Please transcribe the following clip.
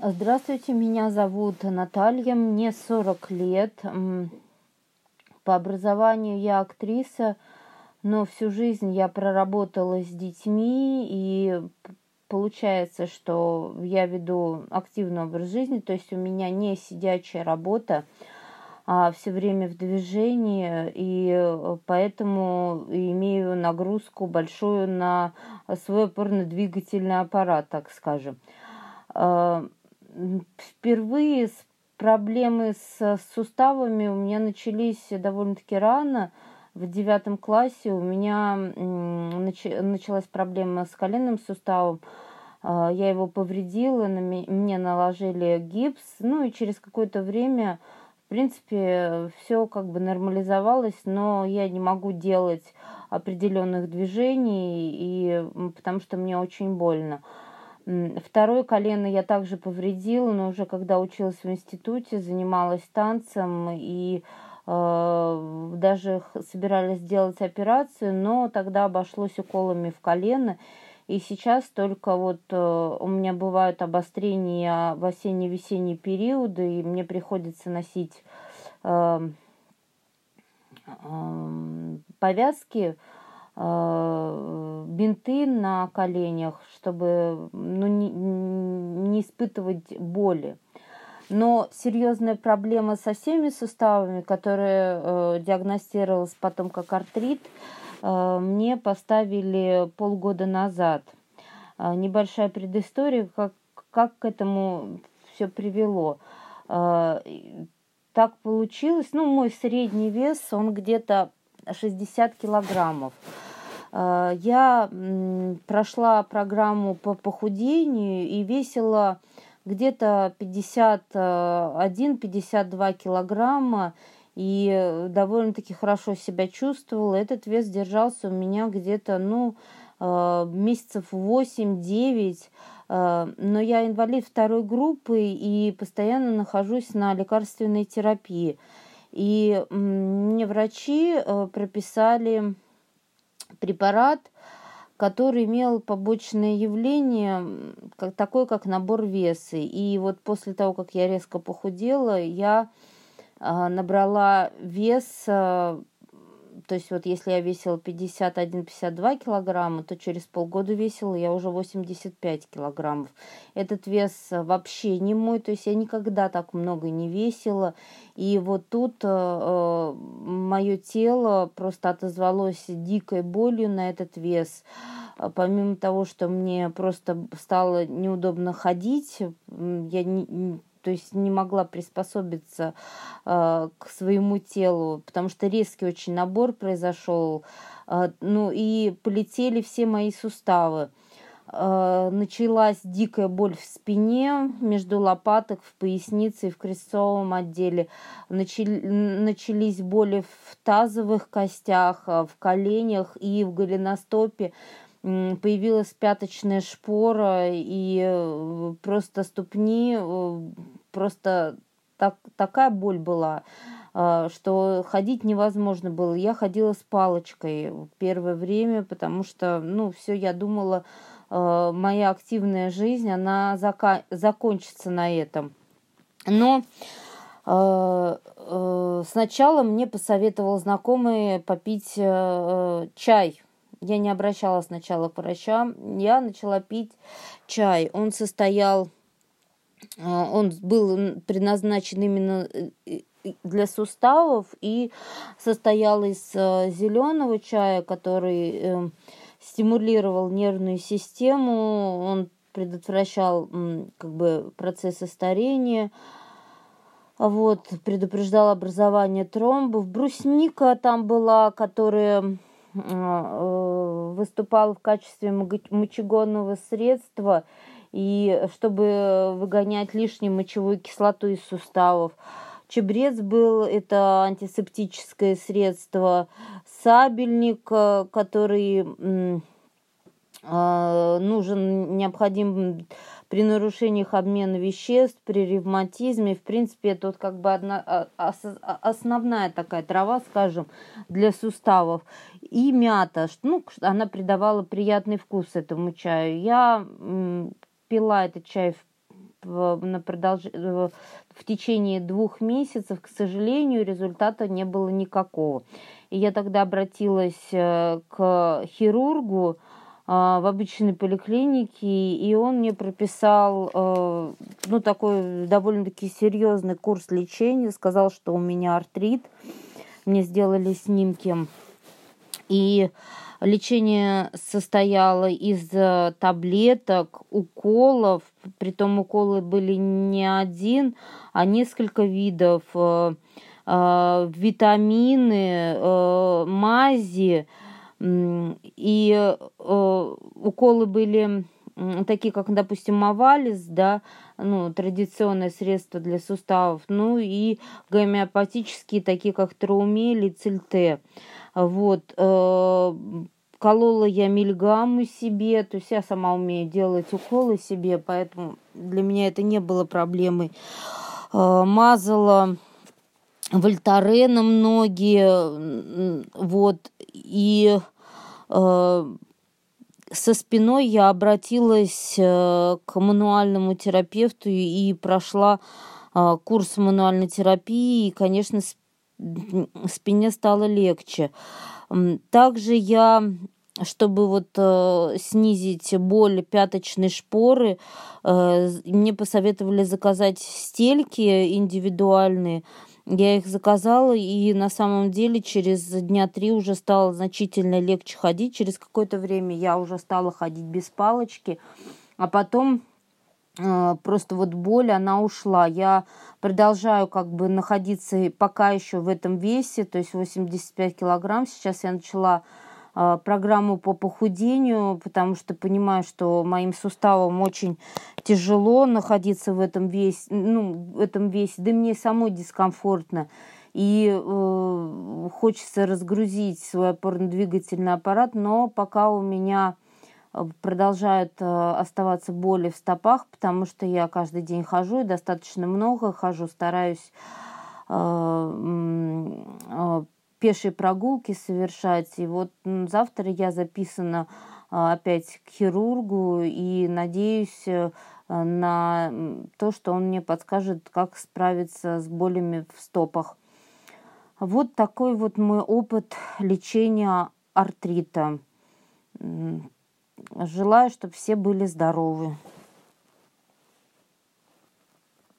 Здравствуйте, меня зовут Наталья, мне 40 лет. По образованию я актриса, но всю жизнь я проработала с детьми, и получается, что я веду активный образ жизни, то есть у меня не сидячая работа, а все время в движении, и поэтому имею нагрузку большую на свой опорно-двигательный аппарат, так скажем. Впервые проблемы с суставами у меня начались довольно-таки рано. В девятом классе у меня началась проблема с коленным суставом. А, я его повредила, мне наложили гипс. Ну и через какое-то время, в принципе, все как бы нормализовалось, но я не могу делать определенных движений, и, потому что мне очень больно. Второе колено я также повредила, но уже когда училась в институте, занималась танцем и э, даже собирались сделать операцию, но тогда обошлось уколами в колено. И сейчас только вот э, у меня бывают обострения в осенне-весенний период, и мне приходится носить э, э, повязки, бинты на коленях, чтобы ну, не, не испытывать боли. Но серьезная проблема со всеми суставами, которая э, диагностировалась потом как артрит, э, мне поставили полгода назад. Э, небольшая предыстория, как, как к этому все привело. Э, так получилось, ну, мой средний вес, он где-то 60 килограммов. Э, я прошла программу по похудению и весила где-то 51-52 килограмма и довольно-таки хорошо себя чувствовала. Этот вес держался у меня где-то, ну, э, месяцев 8-9, э, но я инвалид второй группы и постоянно нахожусь на лекарственной терапии. И мне врачи прописали препарат, который имел побочное явление, как, такое как набор веса. И вот после того, как я резко похудела, я а, набрала вес а, то есть вот если я весила 51-52 килограмма, то через полгода весила я уже 85 килограммов. Этот вес вообще не мой, то есть я никогда так много не весила. И вот тут э, э мое тело просто отозвалось дикой болью на этот вес помимо того, что мне просто стало неудобно ходить, я не, то есть не могла приспособиться э, к своему телу, потому что резкий очень набор произошел, э, ну и полетели все мои суставы. Э, началась дикая боль в спине, между лопаток, в пояснице и в крестцовом отделе. Начали, начались боли в тазовых костях, в коленях и в голеностопе появилась пяточная шпора, и э, просто ступни, э, просто так, такая боль была, э, что ходить невозможно было. Я ходила с палочкой первое время, потому что, ну, все, я думала, моя активная жизнь, она зака- закончится на этом. Но сначала мне посоветовал знакомый попить чай я не обращалась сначала к врачам. Я начала пить чай. Он состоял, он был предназначен именно э, для суставов и состоял из э, зеленого чая, который стимулировал нервную систему, он предотвращал как бы процессы старения, вот, предупреждал образование тромбов. Брусника там была, которая Э, выступал в качестве мочегонного средства и чтобы выгонять лишнюю мочевую кислоту из суставов. Чебрец был это антисептическое средство. Сабельник, э, который э, нужен, необходим при нарушениях обмена веществ, при ревматизме. В принципе, это вот как бы одна, а, а, основная такая трава, скажем, для суставов. И мята, ну, она придавала приятный вкус этому чаю. Я пила этот чай на продолж... в течение двух месяцев, к сожалению, результата не было никакого. И я тогда обратилась к хирургу, в обычной поликлинике, и он мне прописал ну, такой довольно-таки серьезный курс лечения, сказал, что у меня артрит, мне сделали снимки, и Лечение состояло из э, таблеток, уколов, притом уколы были не один, а несколько видов, э, э, витамины, мази, и уколы были такие, как, допустим, Мавалис, да, ну, традиционное средство для суставов, ну и гомеопатические, такие как Траумель и Цильте. Вот, э, колола я мильгаммы себе, то есть я сама умею делать уколы себе, поэтому для меня это не было проблемой. Э, мазала вольтареном многие, вот, и э, со спиной я обратилась к мануальному терапевту и прошла курс мануальной терапии, и, конечно, спине стало легче. Также я чтобы вот э, снизить боль пяточной шпоры, э, мне посоветовали заказать стельки индивидуальные. Я их заказала, и на самом деле через дня три уже стало значительно легче ходить. Через какое-то время я уже стала ходить без палочки. А потом э, просто вот боль, она ушла. Я продолжаю как бы находиться пока еще в этом весе, то есть 85 килограмм. Сейчас я начала программу по похудению, потому что понимаю, что моим суставам очень тяжело находиться в этом весе, ну, в этом весе, да мне самой дискомфортно. И э, хочется разгрузить свой опорно-двигательный аппарат, но пока у меня Э, продолжают э, оставаться боли в стопах, потому что я каждый день хожу и достаточно много хожу, стараюсь э, пешие прогулки совершать. И вот завтра я записана опять к хирургу и надеюсь на то, что он мне подскажет, как справиться с болями в стопах. Вот такой вот мой опыт лечения артрита. Желаю, чтобы все были здоровы.